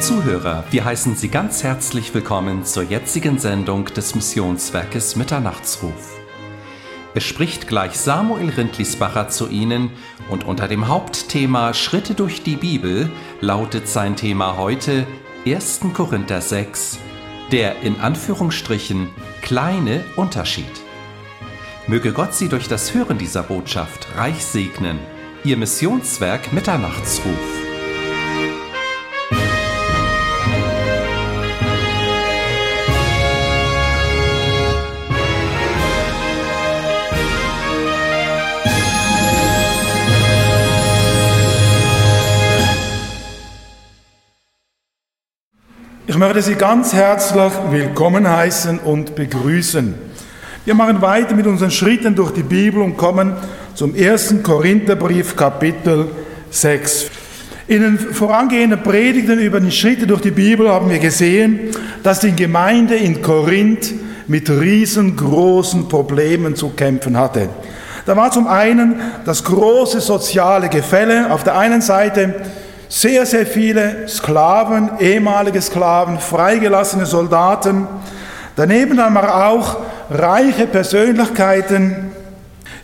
Zuhörer, wir heißen Sie ganz herzlich willkommen zur jetzigen Sendung des Missionswerkes Mitternachtsruf. Es spricht gleich Samuel Rindlisbacher zu Ihnen und unter dem Hauptthema Schritte durch die Bibel lautet sein Thema heute 1. Korinther 6, der in Anführungsstrichen kleine Unterschied. Möge Gott Sie durch das Hören dieser Botschaft reich segnen. Ihr Missionswerk Mitternachtsruf. Möchte Sie ganz herzlich willkommen heißen und begrüßen. Wir machen weiter mit unseren Schritten durch die Bibel und kommen zum ersten Korintherbrief Kapitel 6. In den vorangehenden Predigten über die Schritte durch die Bibel haben wir gesehen, dass die Gemeinde in Korinth mit riesengroßen Problemen zu kämpfen hatte. Da war zum einen das große soziale Gefälle. Auf der einen Seite sehr, sehr viele Sklaven, ehemalige Sklaven, freigelassene Soldaten. Daneben haben wir auch reiche Persönlichkeiten,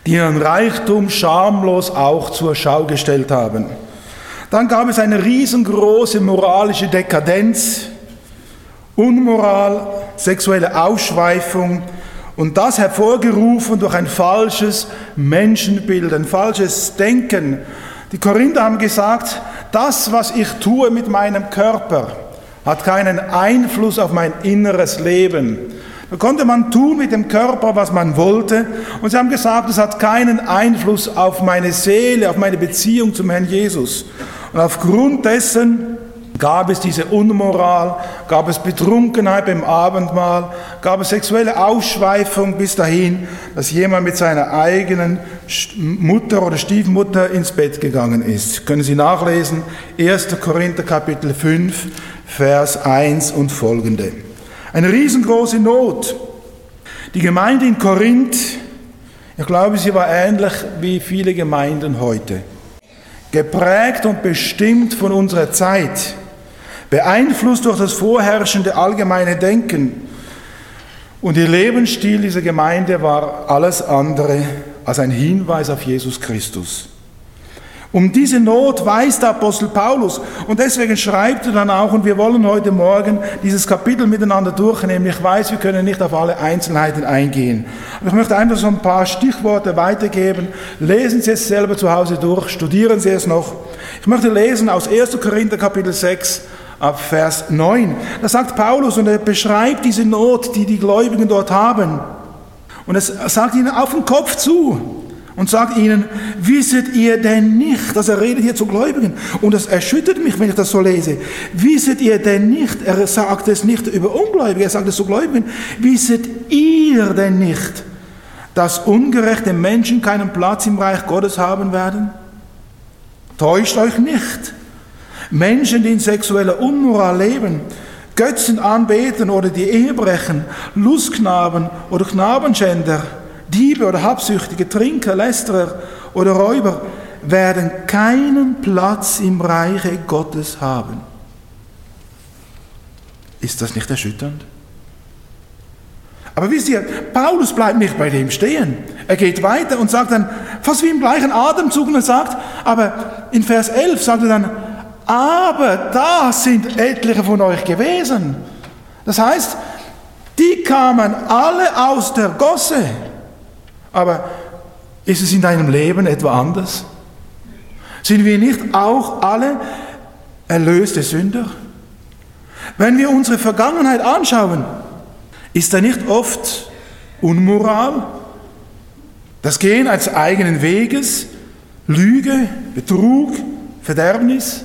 die ihren Reichtum schamlos auch zur Schau gestellt haben. Dann gab es eine riesengroße moralische Dekadenz, Unmoral, sexuelle Ausschweifung und das hervorgerufen durch ein falsches Menschenbild, ein falsches Denken. Die Korinther haben gesagt, das, was ich tue mit meinem Körper, hat keinen Einfluss auf mein inneres Leben. Da konnte man tun mit dem Körper, was man wollte. Und sie haben gesagt, es hat keinen Einfluss auf meine Seele, auf meine Beziehung zum Herrn Jesus. Und aufgrund dessen Gab es diese Unmoral, gab es Betrunkenheit beim Abendmahl, gab es sexuelle Ausschweifung bis dahin, dass jemand mit seiner eigenen Mutter oder Stiefmutter ins Bett gegangen ist. Können Sie nachlesen, 1. Korinther Kapitel 5, Vers 1 und folgende. Eine riesengroße Not. Die Gemeinde in Korinth, ich glaube, sie war ähnlich wie viele Gemeinden heute. Geprägt und bestimmt von unserer Zeit beeinflusst durch das vorherrschende allgemeine Denken. Und ihr Lebensstil dieser Gemeinde war alles andere als ein Hinweis auf Jesus Christus. Um diese Not weiß der Apostel Paulus und deswegen schreibt er dann auch, und wir wollen heute Morgen dieses Kapitel miteinander durchnehmen. Ich weiß, wir können nicht auf alle Einzelheiten eingehen. Aber ich möchte einfach so ein paar Stichworte weitergeben. Lesen Sie es selber zu Hause durch, studieren Sie es noch. Ich möchte lesen aus 1. Korinther Kapitel 6 ab Vers 9. Da sagt Paulus und er beschreibt diese Not, die die Gläubigen dort haben. Und es sagt ihnen auf den Kopf zu und sagt ihnen, wisset ihr denn nicht, dass er redet hier zu Gläubigen und das erschüttert mich, wenn ich das so lese, wisset ihr denn nicht, er sagt es nicht über Ungläubige, er sagt es zu Gläubigen, wisset ihr denn nicht, dass ungerechte Menschen keinen Platz im Reich Gottes haben werden? Täuscht euch nicht. Menschen, die in sexueller Unmoral leben, Götzen anbeten oder die Ehe brechen, Lustknaben oder Knabenschänder, Diebe oder Habsüchtige, Trinker, Lästerer oder Räuber, werden keinen Platz im Reiche Gottes haben. Ist das nicht erschütternd? Aber wisst ihr, Paulus bleibt nicht bei dem stehen. Er geht weiter und sagt dann, fast wie im gleichen Atemzug, und er sagt, aber in Vers 11 sagt er dann, aber da sind etliche von euch gewesen. Das heißt, die kamen alle aus der Gosse. Aber ist es in deinem Leben etwa anders? Sind wir nicht auch alle erlöste Sünder? Wenn wir unsere Vergangenheit anschauen, ist da nicht oft Unmoral, das Gehen als eigenen Weges, Lüge, Betrug, Verderbnis?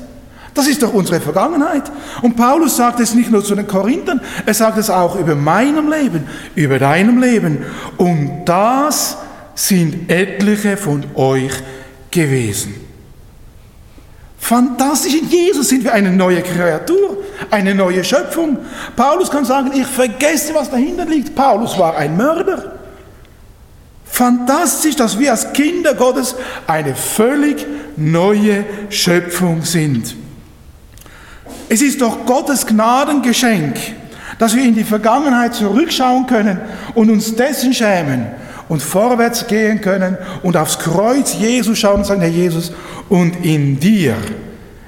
Das ist doch unsere Vergangenheit. Und Paulus sagt es nicht nur zu den Korinthern, er sagt es auch über meinem Leben, über deinem Leben. Und das sind etliche von euch gewesen. Fantastisch, in Jesus sind wir eine neue Kreatur, eine neue Schöpfung. Paulus kann sagen, ich vergesse, was dahinter liegt. Paulus war ein Mörder. Fantastisch, dass wir als Kinder Gottes eine völlig neue Schöpfung sind. Es ist doch Gottes Gnadengeschenk, dass wir in die Vergangenheit zurückschauen können und uns dessen schämen und vorwärts gehen können und aufs Kreuz Jesus schauen und sagen, Herr Jesus, und in dir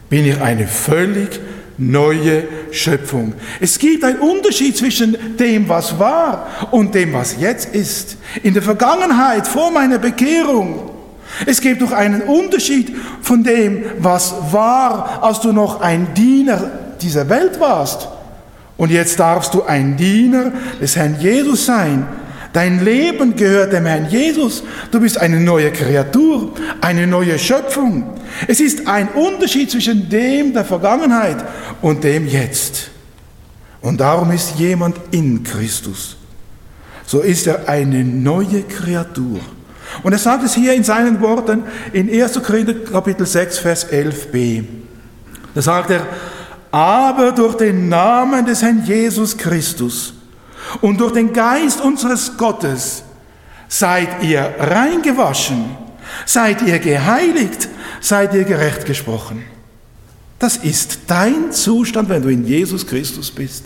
bin ich eine völlig neue Schöpfung. Es gibt einen Unterschied zwischen dem, was war und dem, was jetzt ist. In der Vergangenheit, vor meiner Bekehrung, es gibt doch einen Unterschied von dem, was war, als du noch ein Diener dieser Welt warst. Und jetzt darfst du ein Diener des Herrn Jesus sein. Dein Leben gehört dem Herrn Jesus. Du bist eine neue Kreatur, eine neue Schöpfung. Es ist ein Unterschied zwischen dem der Vergangenheit und dem Jetzt. Und darum ist jemand in Christus. So ist er eine neue Kreatur. Und er sagt es hier in seinen Worten in 1. Korinther Kapitel 6, Vers 11b. Da sagt er, aber durch den Namen des Herrn Jesus Christus und durch den Geist unseres Gottes seid ihr reingewaschen, seid ihr geheiligt, seid ihr gerecht gesprochen. Das ist dein Zustand, wenn du in Jesus Christus bist.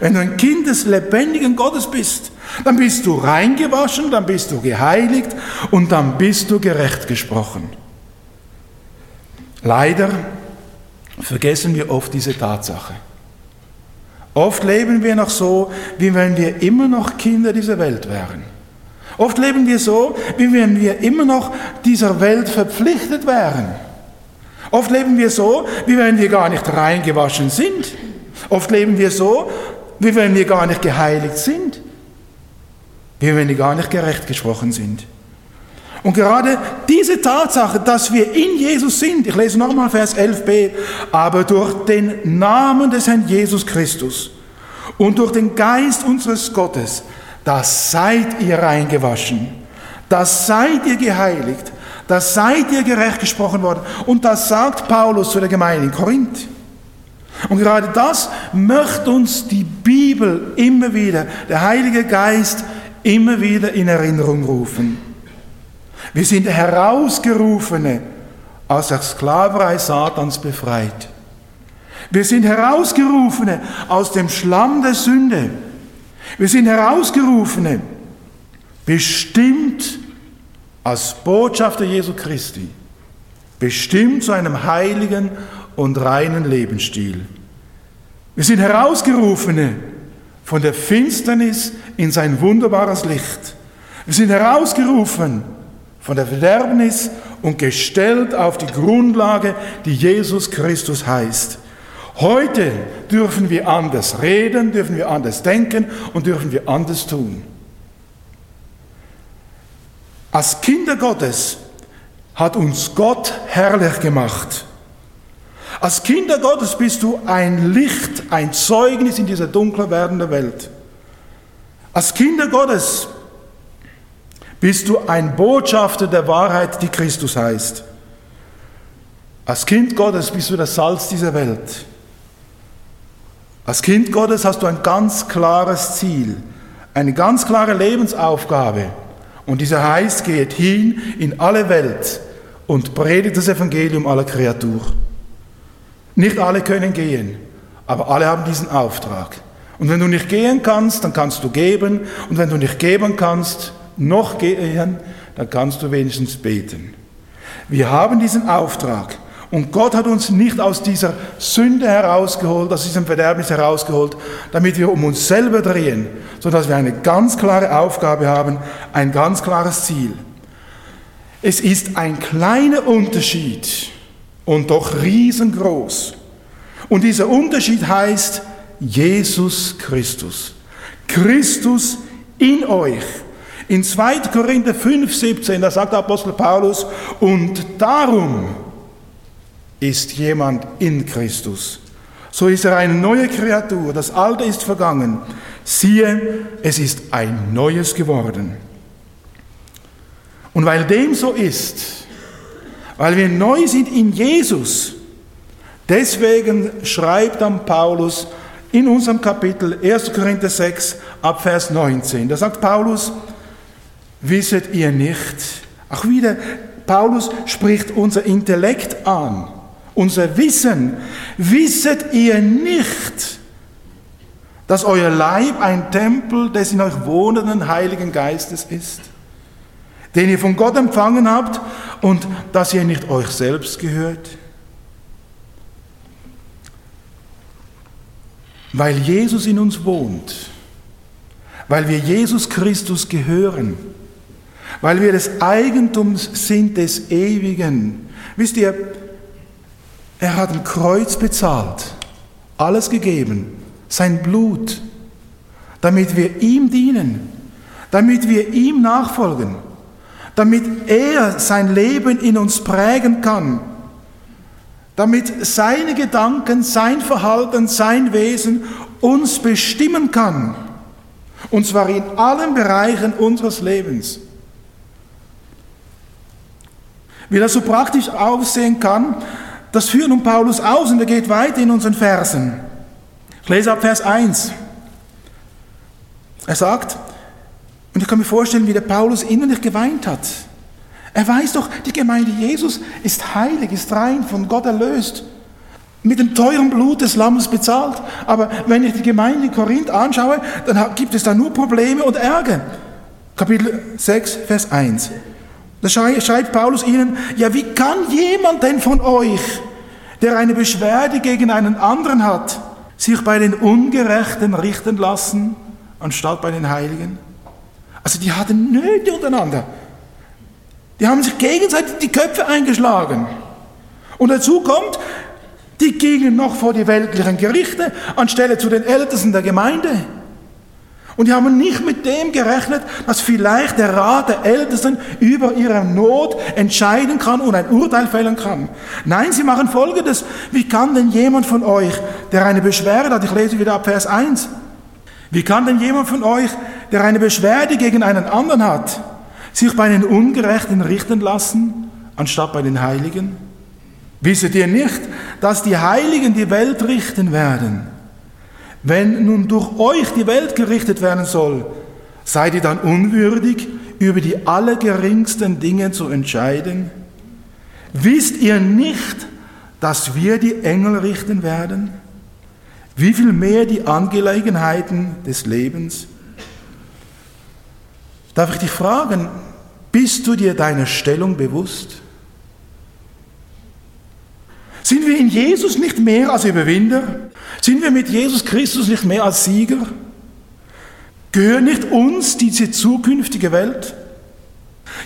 Wenn du ein Kind des lebendigen Gottes bist, dann bist du reingewaschen, dann bist du geheiligt und dann bist du gerecht gesprochen. Leider vergessen wir oft diese Tatsache. Oft leben wir noch so, wie wenn wir immer noch Kinder dieser Welt wären. Oft leben wir so, wie wenn wir immer noch dieser Welt verpflichtet wären. Oft leben wir so, wie wenn wir gar nicht reingewaschen sind. Oft leben wir so, wie wenn wir gar nicht geheiligt sind. Wie wenn wir gar nicht gerecht gesprochen sind. Und gerade diese Tatsache, dass wir in Jesus sind, ich lese nochmal Vers 11b, aber durch den Namen des Herrn Jesus Christus und durch den Geist unseres Gottes, das seid ihr reingewaschen, das seid ihr geheiligt, das seid ihr gerecht gesprochen worden. Und das sagt Paulus zu der Gemeinde in Korinth. Und gerade das möchte uns die Bibel immer wieder, der Heilige Geist immer wieder in Erinnerung rufen. Wir sind Herausgerufene aus der Sklaverei Satans befreit. Wir sind Herausgerufene aus dem Schlamm der Sünde. Wir sind Herausgerufene, bestimmt als Botschafter Jesu Christi, bestimmt zu einem heiligen und reinen Lebensstil. Wir sind Herausgerufene von der Finsternis in sein wunderbares Licht. Wir sind herausgerufen von der Verderbnis und gestellt auf die Grundlage, die Jesus Christus heißt. Heute dürfen wir anders reden, dürfen wir anders denken und dürfen wir anders tun. Als Kinder Gottes hat uns Gott herrlich gemacht. Als Kinder Gottes bist du ein Licht, ein Zeugnis in dieser dunkler werdenden Welt. Als Kinder Gottes bist du ein Botschafter der Wahrheit, die Christus heißt. Als Kind Gottes bist du das Salz dieser Welt. Als Kind Gottes hast du ein ganz klares Ziel, eine ganz klare Lebensaufgabe. Und dieser heißt, geht hin in alle Welt und predigt das Evangelium aller Kreatur. Nicht alle können gehen, aber alle haben diesen Auftrag. Und wenn du nicht gehen kannst, dann kannst du geben. Und wenn du nicht geben kannst, noch gehen, dann kannst du wenigstens beten. Wir haben diesen Auftrag. Und Gott hat uns nicht aus dieser Sünde herausgeholt, aus diesem Verderbnis herausgeholt, damit wir um uns selber drehen, sondern dass wir eine ganz klare Aufgabe haben, ein ganz klares Ziel. Es ist ein kleiner Unterschied und doch riesengroß. Und dieser Unterschied heißt Jesus Christus. Christus in euch. In 2. Korinther 5, 17, da sagt der Apostel Paulus, und darum ist jemand in Christus. So ist er eine neue Kreatur, das Alte ist vergangen. Siehe, es ist ein Neues geworden. Und weil dem so ist, weil wir neu sind in Jesus, deswegen schreibt dann Paulus in unserem Kapitel 1. Korinther 6 ab Vers 19, da sagt Paulus, wisset ihr nicht, auch wieder, Paulus spricht unser Intellekt an. unser Wissen. Wisset ihr nicht, dass euer Leib ein Tempel des in euch wohnenden Heiligen Geistes ist, den ihr von Gott empfangen habt und dass ihr nicht euch selbst gehört? Weil Jesus in uns wohnt, weil wir Jesus Christus gehören, weil wir des Eigentums sind des Ewigen. Wisst ihr, er hat ein Kreuz bezahlt, alles gegeben, sein Blut, damit wir ihm dienen, damit wir ihm nachfolgen, damit er sein Leben in uns prägen kann damit seine Gedanken, sein Verhalten, sein Wesen uns bestimmen kann. Und zwar in allen Bereichen unseres Lebens. Wie das so praktisch aussehen kann, das führt nun Paulus aus und er geht weiter in unseren Versen. Ich lese ab Vers 1. Er sagt, und ich kann mir vorstellen, wie der Paulus innerlich geweint hat. Er weiß doch, die Gemeinde Jesus ist heilig, ist rein, von Gott erlöst, mit dem teuren Blut des Lammes bezahlt. Aber wenn ich die Gemeinde in Korinth anschaue, dann gibt es da nur Probleme und Ärger. Kapitel 6, Vers 1. Da schreibt Paulus ihnen, ja, wie kann jemand denn von euch, der eine Beschwerde gegen einen anderen hat, sich bei den Ungerechten richten lassen, anstatt bei den Heiligen? Also die hatten Nöte untereinander. Die haben sich gegenseitig die Köpfe eingeschlagen. Und dazu kommt, die gingen noch vor die weltlichen Gerichte anstelle zu den Ältesten der Gemeinde. Und die haben nicht mit dem gerechnet, dass vielleicht der Rat der Ältesten über ihre Not entscheiden kann und ein Urteil fällen kann. Nein, sie machen Folgendes. Wie kann denn jemand von euch, der eine Beschwerde hat, ich lese wieder ab Vers 1, wie kann denn jemand von euch, der eine Beschwerde gegen einen anderen hat, sich bei den Ungerechten richten lassen, anstatt bei den Heiligen? Wisset ihr nicht, dass die Heiligen die Welt richten werden? Wenn nun durch euch die Welt gerichtet werden soll, seid ihr dann unwürdig, über die allergeringsten Dinge zu entscheiden? Wisst ihr nicht, dass wir die Engel richten werden? Wie viel mehr die Angelegenheiten des Lebens? Darf ich dich fragen, bist du dir deiner Stellung bewusst? Sind wir in Jesus nicht mehr als Überwinder? Sind wir mit Jesus Christus nicht mehr als Sieger? Gehört nicht uns diese zukünftige Welt?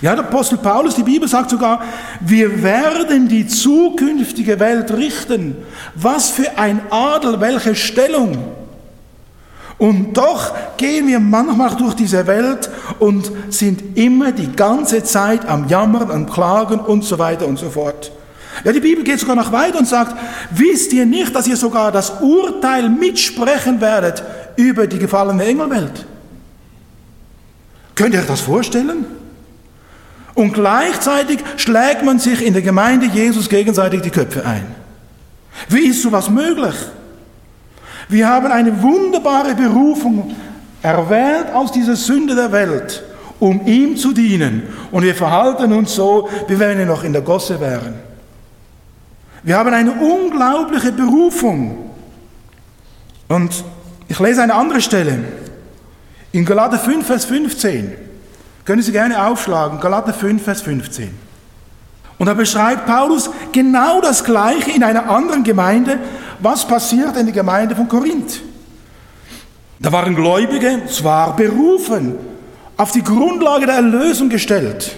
Ja, der Apostel Paulus, die Bibel sagt sogar, wir werden die zukünftige Welt richten. Was für ein Adel, welche Stellung. Und doch gehen wir manchmal durch diese Welt und sind immer die ganze Zeit am Jammern, am Klagen und so weiter und so fort. Ja, die Bibel geht sogar noch weiter und sagt, wisst ihr nicht, dass ihr sogar das Urteil mitsprechen werdet über die gefallene Engelwelt? Könnt ihr euch das vorstellen? Und gleichzeitig schlägt man sich in der Gemeinde Jesus gegenseitig die Köpfe ein. Wie ist sowas möglich? Wir haben eine wunderbare Berufung erwählt aus dieser Sünde der Welt, um ihm zu dienen. Und wir verhalten uns so, wie wenn wir noch in der Gosse wären. Wir haben eine unglaubliche Berufung. Und ich lese eine andere Stelle. In Galater 5, Vers 15. Können Sie gerne aufschlagen. Galater 5, Vers 15. Und da beschreibt Paulus genau das Gleiche in einer anderen Gemeinde, was passiert in der Gemeinde von Korinth. Da waren Gläubige zwar berufen, auf die Grundlage der Erlösung gestellt,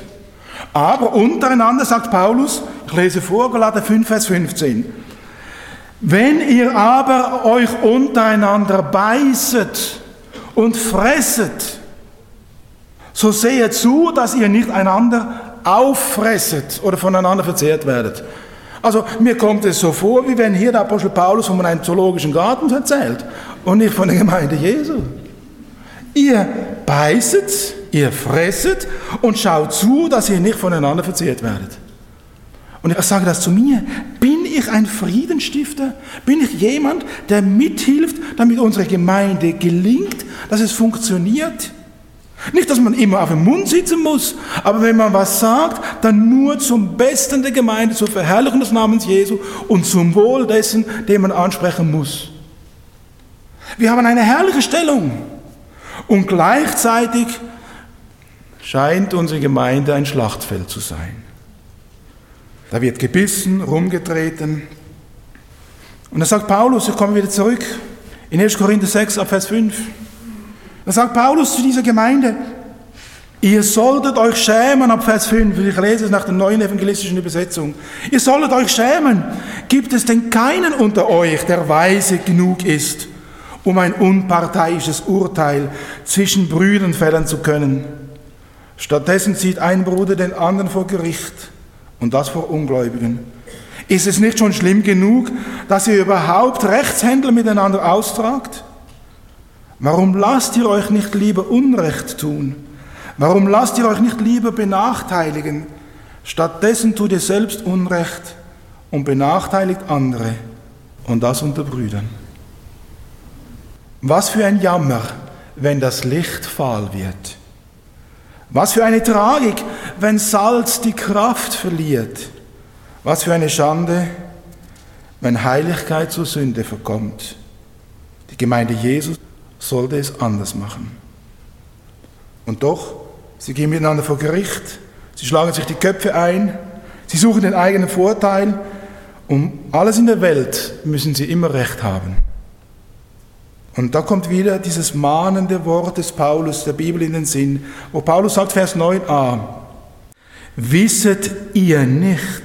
aber untereinander sagt Paulus, ich lese vor, Galater 5, Vers 15, wenn ihr aber euch untereinander beißet und fresset, so sehet zu, dass ihr nicht einander auffresset oder voneinander verzehrt werdet. Also mir kommt es so vor, wie wenn hier der Apostel Paulus von einem zoologischen Garten erzählt und nicht von der Gemeinde Jesu. Ihr beißet, ihr fresset und schaut zu, dass ihr nicht voneinander verzehrt werdet. Und ich sage das zu mir, bin ich ein Friedenstifter? Bin ich jemand, der mithilft, damit unsere Gemeinde gelingt, dass es funktioniert? Nicht, dass man immer auf dem Mund sitzen muss, aber wenn man was sagt, dann nur zum Besten der Gemeinde, zur Verherrlichung des Namens Jesu und zum Wohl dessen, den man ansprechen muss. Wir haben eine herrliche Stellung und gleichzeitig scheint unsere Gemeinde ein Schlachtfeld zu sein. Da wird gebissen, rumgetreten. Und da sagt Paulus, ich komme wieder zurück, in 1. Korinther 6, Vers 5. Da sagt Paulus zu dieser Gemeinde, ihr solltet euch schämen, ab Vers 5, ich lese es nach der neuen evangelistischen Übersetzung, ihr solltet euch schämen, gibt es denn keinen unter euch, der weise genug ist, um ein unparteiisches Urteil zwischen Brüdern fällen zu können? Stattdessen zieht ein Bruder den anderen vor Gericht und das vor Ungläubigen. Ist es nicht schon schlimm genug, dass ihr überhaupt Rechtshändler miteinander austragt? Warum lasst ihr euch nicht lieber Unrecht tun? Warum lasst ihr euch nicht lieber benachteiligen? Stattdessen tut ihr selbst Unrecht und benachteiligt andere und das unter Brüdern. Was für ein Jammer, wenn das Licht fahl wird. Was für eine Tragik, wenn Salz die Kraft verliert. Was für eine Schande, wenn Heiligkeit zur Sünde verkommt. Die Gemeinde Jesus sollte es anders machen. Und doch, sie gehen miteinander vor Gericht, sie schlagen sich die Köpfe ein, sie suchen den eigenen Vorteil. Um alles in der Welt müssen sie immer Recht haben. Und da kommt wieder dieses mahnende Wort des Paulus, der Bibel in den Sinn, wo Paulus sagt, Vers 9a, Wisset ihr nicht,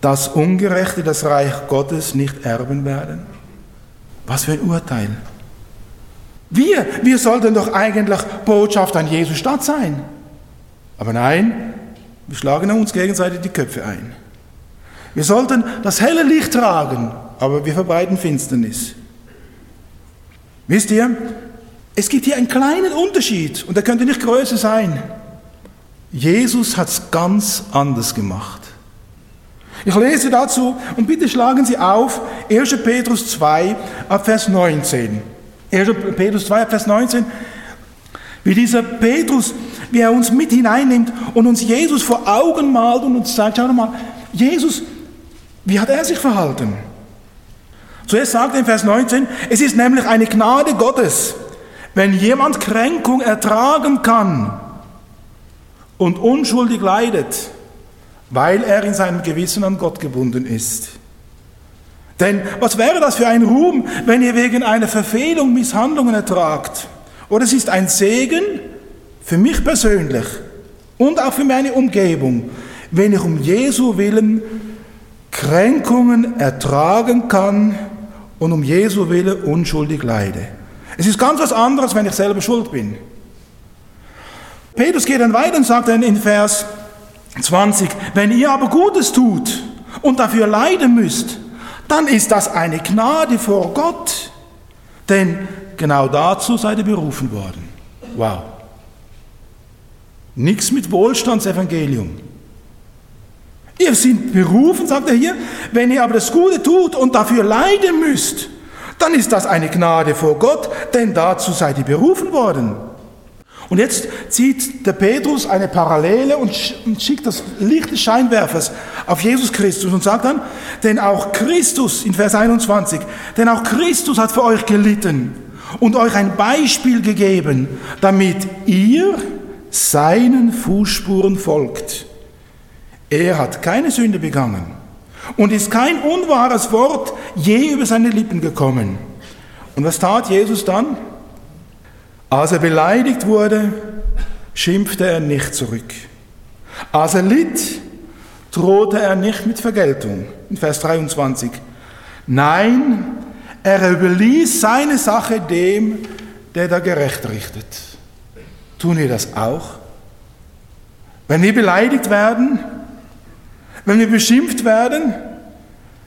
dass Ungerechte das Reich Gottes nicht erben werden? Was für ein Urteil. Wir, wir sollten doch eigentlich Botschaft an Jesu Stadt sein. Aber nein, wir schlagen uns gegenseitig die Köpfe ein. Wir sollten das helle Licht tragen, aber wir verbreiten Finsternis. Wisst ihr, es gibt hier einen kleinen Unterschied und der könnte nicht größer sein. Jesus hat es ganz anders gemacht. Ich lese dazu und bitte schlagen Sie auf 1. Petrus 2 ab Vers 19. 1. Petrus 2, Vers 19, wie dieser Petrus, wie er uns mit hineinnimmt und uns Jesus vor Augen malt und uns sagt, schau mal, Jesus, wie hat er sich verhalten? Zuerst sagt er in Vers 19, es ist nämlich eine Gnade Gottes, wenn jemand Kränkung ertragen kann und unschuldig leidet, weil er in seinem Gewissen an Gott gebunden ist. Denn was wäre das für ein Ruhm, wenn ihr wegen einer Verfehlung Misshandlungen ertragt? Oder es ist ein Segen für mich persönlich und auch für meine Umgebung, wenn ich um Jesu willen Kränkungen ertragen kann und um Jesu willen unschuldig leide. Es ist ganz was anderes, wenn ich selber schuld bin. Petrus geht dann weiter und sagt dann in Vers 20, wenn ihr aber Gutes tut und dafür leiden müsst, dann ist das eine Gnade vor Gott. Denn genau dazu seid ihr berufen worden. Wow. Nichts mit Wohlstandsevangelium. Ihr seid berufen, sagt er hier, wenn ihr aber das Gute tut und dafür leiden müsst, dann ist das eine Gnade vor Gott, denn dazu seid ihr berufen worden. Und jetzt zieht der Petrus eine Parallele und schickt das Licht des Scheinwerfers auf Jesus Christus und sagt dann, denn auch Christus, in Vers 21, denn auch Christus hat für euch gelitten und euch ein Beispiel gegeben, damit ihr seinen Fußspuren folgt. Er hat keine Sünde begangen und ist kein unwahres Wort je über seine Lippen gekommen. Und was tat Jesus dann? Als er beleidigt wurde, schimpfte er nicht zurück. Als er litt, drohte er nicht mit Vergeltung. In Vers 23. Nein, er überließ seine Sache dem, der da gerecht richtet. Tun wir das auch? Wenn wir beleidigt werden, wenn wir beschimpft werden,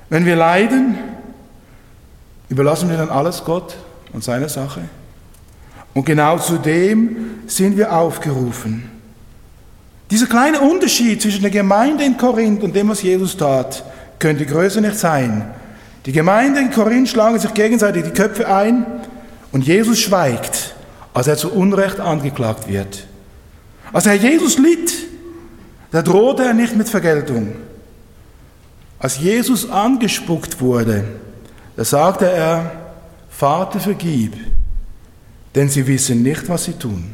wenn wir leiden, überlassen wir dann alles Gott und seiner Sache? Und genau zu dem sind wir aufgerufen. Dieser kleine Unterschied zwischen der Gemeinde in Korinth und dem, was Jesus tat, könnte größer nicht sein. Die Gemeinde in Korinth schlagen sich gegenseitig die Köpfe ein und Jesus schweigt. als er zu Unrecht angeklagt wird. Als Herr Jesus litt, da drohte er nicht mit Vergeltung. Als Jesus angespuckt wurde, da sagte er, Vater, vergib, denn sie wissen nicht, was sie tun.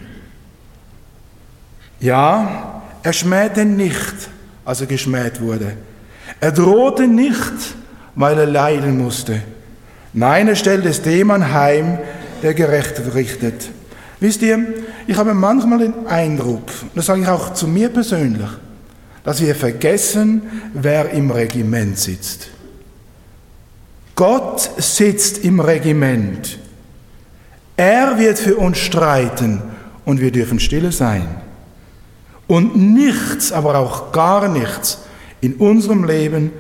Ja, er schmähte nicht, als er geschmäht wurde. Er drohte nicht, weil er leiden musste. Nein, er stellt es dem anheim, der gerecht richtet. Wisst ihr, ich habe manchmal den Eindruck, das sage ich auch zu mir persönlich, dass wir vergessen, wer im Regiment sitzt. Gott sitzt im Regiment. Er wird für uns streiten und wir dürfen stille sein. Und nichts, aber auch gar nichts in unserem Leben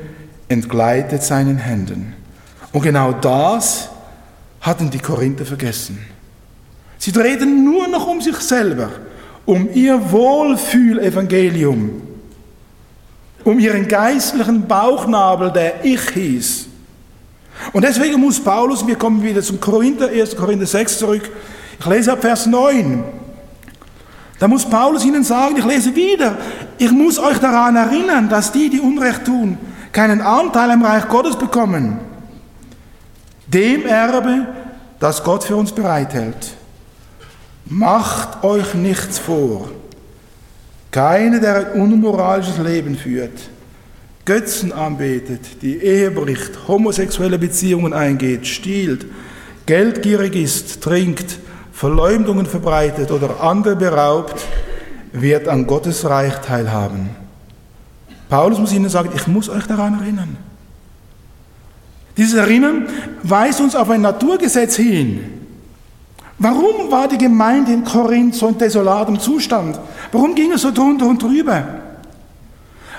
entgleitet seinen Händen. Und genau das hatten die Korinther vergessen. Sie drehten nur noch um sich selber, um ihr Wohlfühlevangelium, um ihren geistlichen Bauchnabel, der ich hieß. Und deswegen muss Paulus, wir kommen wieder zum Korinther, 1. Korinther 6 zurück, ich lese ab Vers 9, da muss Paulus ihnen sagen, ich lese wieder, ich muss euch daran erinnern, dass die, die Unrecht tun, keinen Anteil am Reich Gottes bekommen. Dem Erbe, das Gott für uns bereithält. Macht euch nichts vor. Keiner, der ein unmoralisches Leben führt, Götzen anbetet, die Ehe bricht, homosexuelle Beziehungen eingeht, stiehlt, geldgierig ist, trinkt, Verleumdungen verbreitet oder andere beraubt, wird an Gottes Reich teilhaben. Paulus muss ihnen sagen, ich muss euch daran erinnern. Dieses Erinnern weist uns auf ein Naturgesetz hin. Warum war die Gemeinde in Korinth so in desolatem Zustand? Warum ging es so drunter und drüber?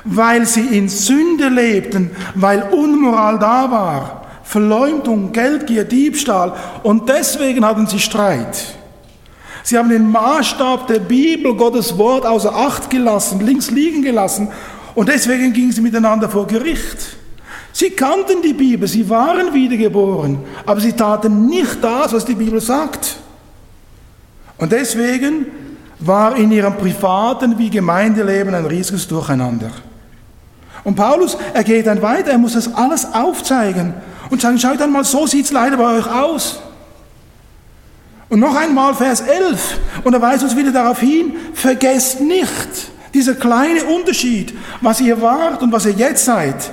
Weil sie in Sünde lebten, weil Unmoral da war. Verleumdung, Geldgier, Diebstahl und deswegen hatten sie Streit. Sie haben den Maßstab der Bibel, Gottes Wort, außer Acht gelassen, links liegen gelassen und deswegen gingen sie miteinander vor Gericht. Sie kannten die Bibel, sie waren wiedergeboren, aber sie taten nicht das, was die Bibel sagt. Und deswegen war in ihrem privaten wie Gemeindeleben ein riesiges Durcheinander. Und Paulus, er geht dann weiter, er muss das alles aufzeigen und sagen, schaut dann mal, so sieht es leider bei euch aus. Und noch einmal Vers 11, und er weist uns wieder darauf hin, vergesst nicht dieser kleine Unterschied, was ihr wart und was ihr jetzt seid.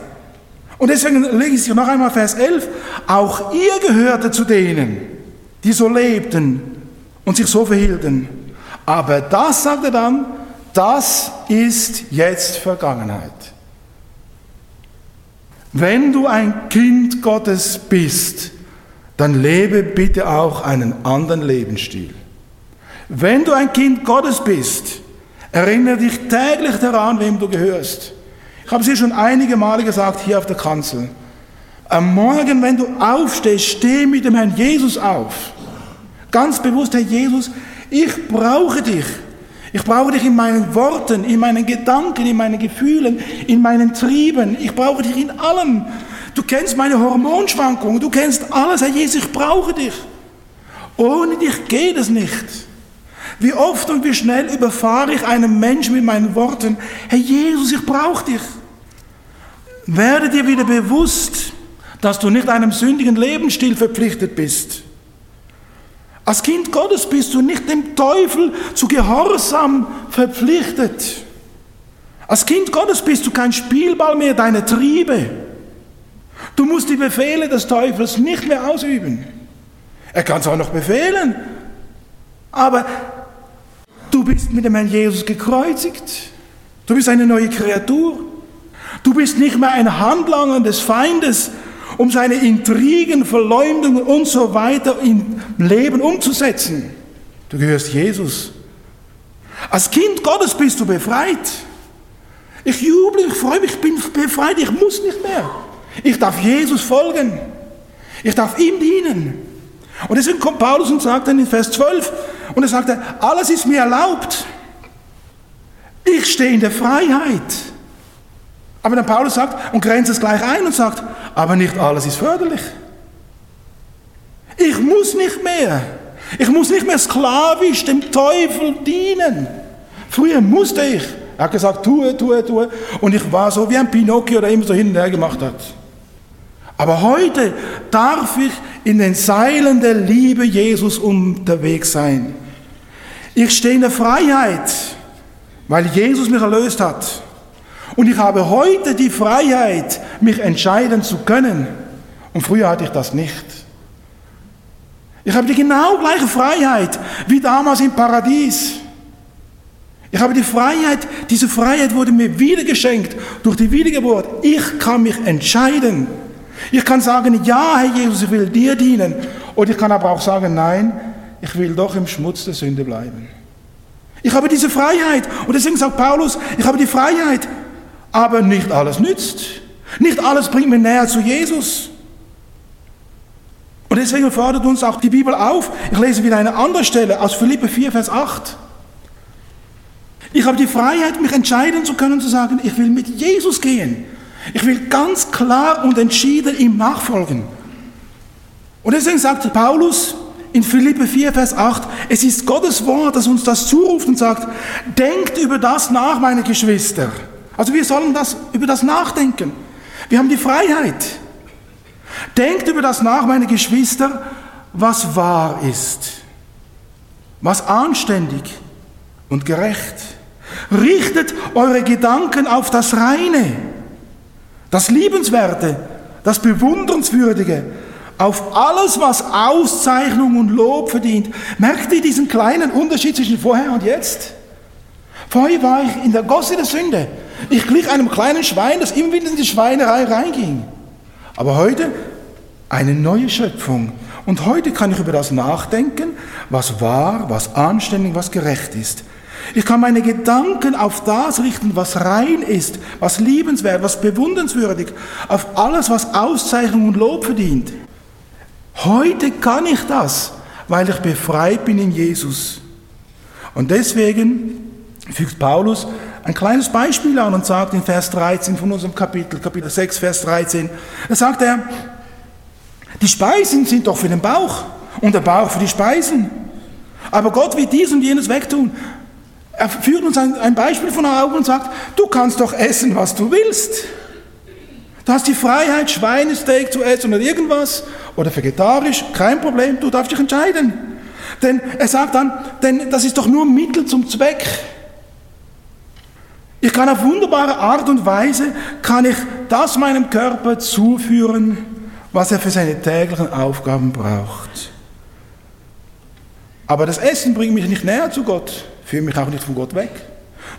Und deswegen lege ich noch einmal Vers 11, auch ihr gehörte zu denen, die so lebten und sich so verhielten. Aber das, sagt er dann, das ist jetzt Vergangenheit. Wenn du ein Kind Gottes bist, dann lebe bitte auch einen anderen Lebensstil. Wenn du ein Kind Gottes bist, erinnere dich täglich daran, wem du gehörst. Ich habe es dir schon einige Male gesagt hier auf der Kanzel. Am Morgen, wenn du aufstehst, steh mit dem Herrn Jesus auf. Ganz bewusst, Herr Jesus, ich brauche dich. Ich brauche dich in meinen Worten, in meinen Gedanken, in meinen Gefühlen, in meinen Trieben. Ich brauche dich in allem. Du kennst meine Hormonschwankungen, du kennst alles, Herr Jesus, ich brauche dich. Ohne dich geht es nicht. Wie oft und wie schnell überfahre ich einen Menschen mit meinen Worten, Herr Jesus, ich brauche dich. Werde dir wieder bewusst, dass du nicht einem sündigen Lebensstil verpflichtet bist. Als Kind Gottes bist du nicht dem Teufel zu Gehorsam verpflichtet. Als Kind Gottes bist du kein Spielball mehr deiner Triebe. Du musst die Befehle des Teufels nicht mehr ausüben. Er kann es auch noch befehlen. Aber du bist mit dem Herrn Jesus gekreuzigt. Du bist eine neue Kreatur. Du bist nicht mehr ein Handlanger des Feindes, um seine Intrigen, Verleumdungen und so weiter im Leben umzusetzen. Du gehörst Jesus. Als Kind Gottes bist du befreit. Ich juble, ich freue mich, ich bin befreit, ich muss nicht mehr. Ich darf Jesus folgen. Ich darf ihm dienen. Und deswegen kommt Paulus und sagt dann in Vers 12, und er sagt, alles ist mir erlaubt. Ich stehe in der Freiheit. Aber dann Paulus sagt und grenzt es gleich ein und sagt, aber nicht alles ist förderlich. Ich muss nicht mehr. Ich muss nicht mehr sklavisch dem Teufel dienen. Früher musste ich. Er hat gesagt, tue, tue, tue. Und ich war so wie ein Pinocchio, der immer so hin und her gemacht hat. Aber heute darf ich in den Seilen der Liebe Jesus unterwegs sein. Ich stehe in der Freiheit, weil Jesus mich erlöst hat. Und ich habe heute die Freiheit, mich entscheiden zu können. Und früher hatte ich das nicht. Ich habe die genau gleiche Freiheit wie damals im Paradies. Ich habe die Freiheit, diese Freiheit wurde mir wieder geschenkt durch die Wiedergeburt. Ich kann mich entscheiden. Ich kann sagen, ja, Herr Jesus, ich will dir dienen. Und ich kann aber auch sagen, nein, ich will doch im Schmutz der Sünde bleiben. Ich habe diese Freiheit. Und deswegen sagt Paulus, ich habe die Freiheit. Aber nicht alles nützt. Nicht alles bringt mir näher zu Jesus. Und deswegen fordert uns auch die Bibel auf. Ich lese wieder eine andere Stelle aus Philippe 4, Vers 8. Ich habe die Freiheit, mich entscheiden zu können, zu sagen, ich will mit Jesus gehen. Ich will ganz klar und entschieden ihm nachfolgen. Und deswegen sagt Paulus in Philippe 4, Vers 8, es ist Gottes Wort, das uns das zuruft und sagt, denkt über das nach, meine Geschwister. Also wir sollen das, über das nachdenken. Wir haben die Freiheit. Denkt über das nach, meine Geschwister, was wahr ist, was anständig und gerecht. Richtet eure Gedanken auf das Reine das Liebenswerte, das Bewundernswürdige, auf alles, was Auszeichnung und Lob verdient. Merkt ihr diesen kleinen Unterschied zwischen vorher und jetzt? Vorher war ich in der Gosse der Sünde. Ich glich einem kleinen Schwein, das immer wieder in die Schweinerei reinging. Aber heute eine neue Schöpfung. Und heute kann ich über das nachdenken, was wahr, was anständig, was gerecht ist. Ich kann meine Gedanken auf das richten, was rein ist, was liebenswert, was bewundernswürdig, auf alles, was Auszeichnung und Lob verdient. Heute kann ich das, weil ich befreit bin in Jesus. Und deswegen fügt Paulus ein kleines Beispiel an und sagt in Vers 13 von unserem Kapitel, Kapitel 6, Vers 13, da sagt er, die Speisen sind doch für den Bauch und der Bauch für die Speisen. Aber Gott wird dies und jenes wegtun. Er führt uns ein, ein Beispiel von Augen und sagt, du kannst doch essen, was du willst. Du hast die Freiheit, Schweinesteak zu essen oder irgendwas oder vegetarisch, kein Problem, du darfst dich entscheiden. Denn er sagt dann, denn das ist doch nur Mittel zum Zweck. Ich kann auf wunderbare Art und Weise, kann ich das meinem Körper zuführen, was er für seine täglichen Aufgaben braucht. Aber das Essen bringt mich nicht näher zu Gott führe mich auch nicht von Gott weg.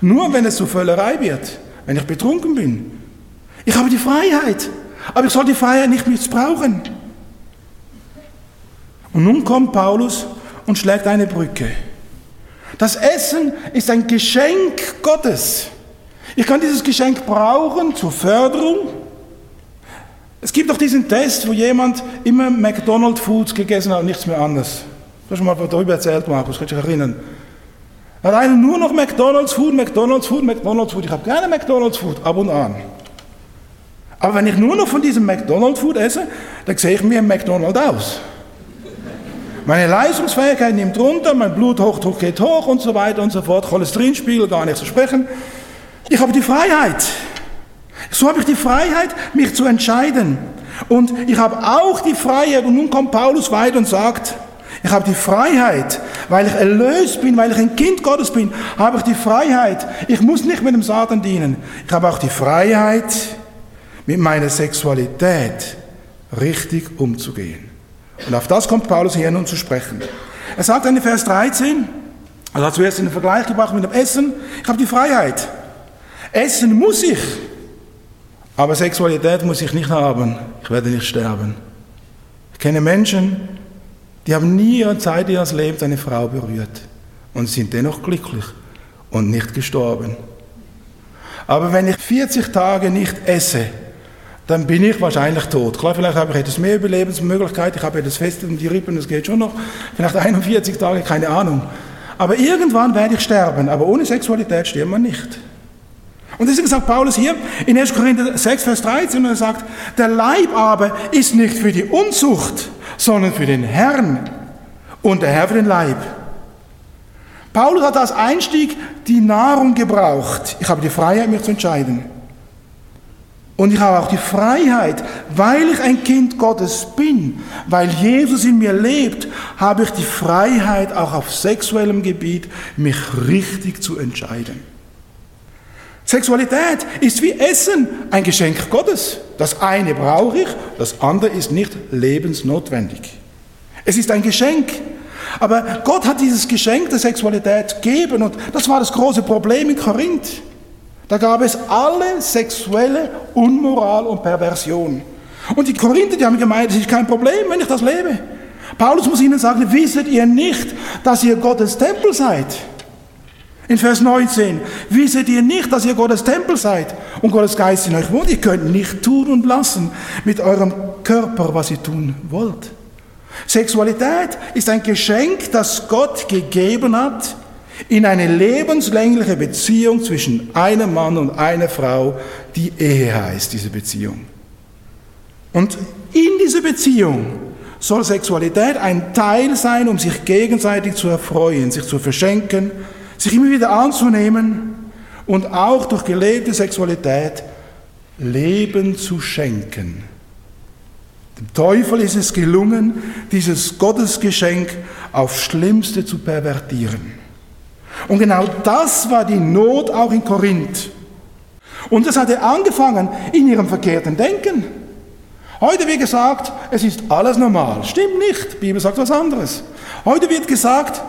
Nur wenn es zur Völlerei wird, wenn ich betrunken bin. Ich habe die Freiheit, aber ich soll die Freiheit nicht missbrauchen. Und nun kommt Paulus und schlägt eine Brücke. Das Essen ist ein Geschenk Gottes. Ich kann dieses Geschenk brauchen zur Förderung. Es gibt auch diesen Test, wo jemand immer McDonald's Foods gegessen hat und nichts mehr anderes. Du hast schon mal darüber erzählt, Markus, kannst du dich erinnern? Alleine nur noch McDonald's Food, McDonald's Food, McDonald's Food. Ich habe gerne McDonald's Food, ab und an. Aber wenn ich nur noch von diesem McDonald's Food esse, dann sehe ich mir McDonald's aus. Meine Leistungsfähigkeit nimmt runter, mein Bluthochdruck geht hoch und so weiter und so fort, Cholesterinspiegel gar nicht zu sprechen. Ich habe die Freiheit. So habe ich die Freiheit, mich zu entscheiden. Und ich habe auch die Freiheit, und nun kommt Paulus weiter und sagt, ich habe die Freiheit, weil ich erlöst bin, weil ich ein Kind Gottes bin, habe ich die Freiheit. Ich muss nicht mit dem Satan dienen. Ich habe auch die Freiheit, mit meiner Sexualität richtig umzugehen. Und auf das kommt Paulus hier nun zu sprechen. Er sagt in Vers 13, also zuerst einen Vergleich gebracht mit dem Essen, ich habe die Freiheit. Essen muss ich, aber Sexualität muss ich nicht haben. Ich werde nicht sterben. Ich kenne Menschen, die haben nie Zeit ihres Lebens eine Frau berührt und sind dennoch glücklich und nicht gestorben. Aber wenn ich 40 Tage nicht esse, dann bin ich wahrscheinlich tot. Klar, vielleicht habe ich etwas mehr Überlebensmöglichkeit, ich habe etwas Fest um die Rippen, das geht schon noch. Vielleicht 41 Tage, keine Ahnung. Aber irgendwann werde ich sterben, aber ohne Sexualität stirbt man nicht. Und deswegen sagt Paulus hier in 1. Korinther 6, Vers 13, und er sagt, der Leib aber ist nicht für die Unzucht, sondern für den Herrn und der Herr für den Leib. Paulus hat als Einstieg die Nahrung gebraucht. Ich habe die Freiheit, mich zu entscheiden. Und ich habe auch die Freiheit, weil ich ein Kind Gottes bin, weil Jesus in mir lebt, habe ich die Freiheit, auch auf sexuellem Gebiet mich richtig zu entscheiden. Sexualität ist wie Essen, ein Geschenk Gottes. Das eine brauche ich, das andere ist nicht lebensnotwendig. Es ist ein Geschenk. Aber Gott hat dieses Geschenk der Sexualität gegeben und das war das große Problem in Korinth. Da gab es alle sexuelle Unmoral und Perversion. Und die Korinther, die haben gemeint, es ist kein Problem, wenn ich das lebe. Paulus muss ihnen sagen, wisset ihr nicht, dass ihr Gottes Tempel seid? In Vers 19, wisset ihr nicht, dass ihr Gottes Tempel seid und Gottes Geist in euch wohnt? Ihr könnt nicht tun und lassen mit eurem Körper, was ihr tun wollt. Sexualität ist ein Geschenk, das Gott gegeben hat, in eine lebenslängliche Beziehung zwischen einem Mann und einer Frau, die Ehe heißt, diese Beziehung. Und in dieser Beziehung soll Sexualität ein Teil sein, um sich gegenseitig zu erfreuen, sich zu verschenken, sich immer wieder anzunehmen und auch durch gelebte Sexualität Leben zu schenken. Dem Teufel ist es gelungen, dieses Gottesgeschenk aufs Schlimmste zu pervertieren. Und genau das war die Not auch in Korinth. Und das hatte angefangen in ihrem verkehrten Denken. Heute wird gesagt, es ist alles normal. Stimmt nicht. Die Bibel sagt was anderes. Heute wird gesagt,